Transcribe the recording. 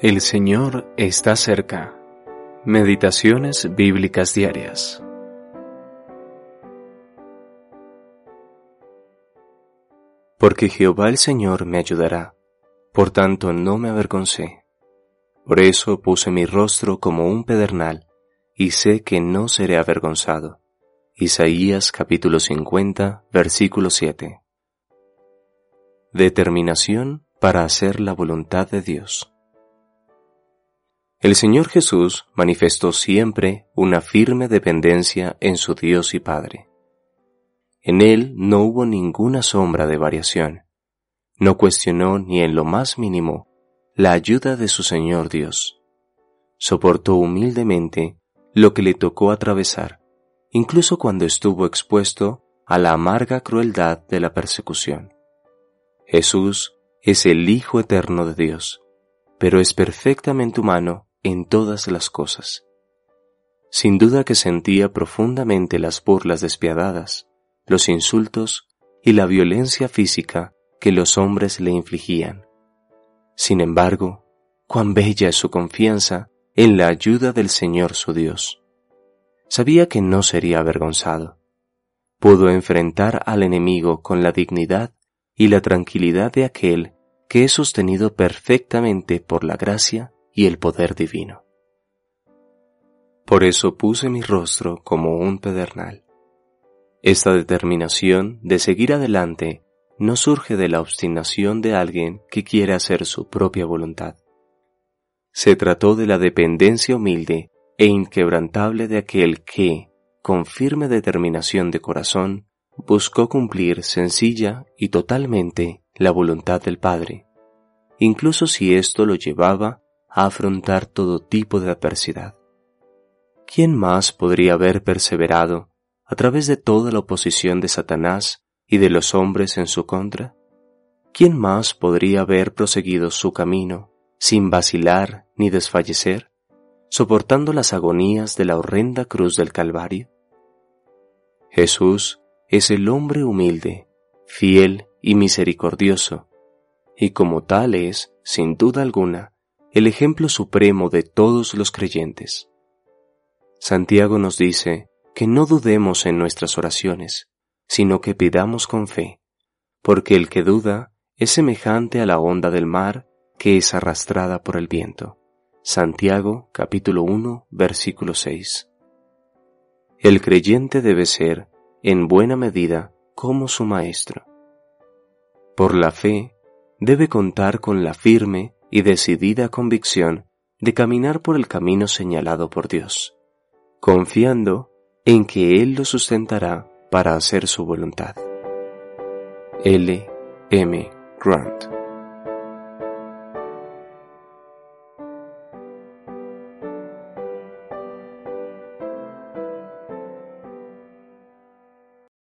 El Señor está cerca. Meditaciones bíblicas diarias. Porque Jehová el Señor me ayudará, por tanto no me avergoncé. Por eso puse mi rostro como un pedernal, y sé que no seré avergonzado. Isaías capítulo 50, versículo 7. Determinación para hacer la voluntad de Dios. El Señor Jesús manifestó siempre una firme dependencia en su Dios y Padre. En Él no hubo ninguna sombra de variación. No cuestionó ni en lo más mínimo la ayuda de su Señor Dios. Soportó humildemente lo que le tocó atravesar, incluso cuando estuvo expuesto a la amarga crueldad de la persecución. Jesús es el Hijo eterno de Dios, pero es perfectamente humano en todas las cosas. Sin duda que sentía profundamente las burlas despiadadas, los insultos y la violencia física que los hombres le infligían. Sin embargo, cuán bella es su confianza en la ayuda del Señor su Dios. Sabía que no sería avergonzado. Pudo enfrentar al enemigo con la dignidad y la tranquilidad de aquel que es sostenido perfectamente por la gracia y el poder divino. Por eso puse mi rostro como un pedernal. Esta determinación de seguir adelante no surge de la obstinación de alguien que quiere hacer su propia voluntad. Se trató de la dependencia humilde e inquebrantable de aquel que, con firme determinación de corazón, buscó cumplir sencilla y totalmente la voluntad del Padre, incluso si esto lo llevaba afrontar todo tipo de adversidad. ¿Quién más podría haber perseverado a través de toda la oposición de Satanás y de los hombres en su contra? ¿Quién más podría haber proseguido su camino sin vacilar ni desfallecer, soportando las agonías de la horrenda cruz del Calvario? Jesús es el hombre humilde, fiel y misericordioso, y como tal es, sin duda alguna, el ejemplo supremo de todos los creyentes. Santiago nos dice que no dudemos en nuestras oraciones, sino que pidamos con fe, porque el que duda es semejante a la onda del mar que es arrastrada por el viento. Santiago capítulo 1 versículo 6. El creyente debe ser, en buena medida, como su Maestro. Por la fe, debe contar con la firme y decidida convicción de caminar por el camino señalado por Dios, confiando en que Él lo sustentará para hacer su voluntad. L. M. Grant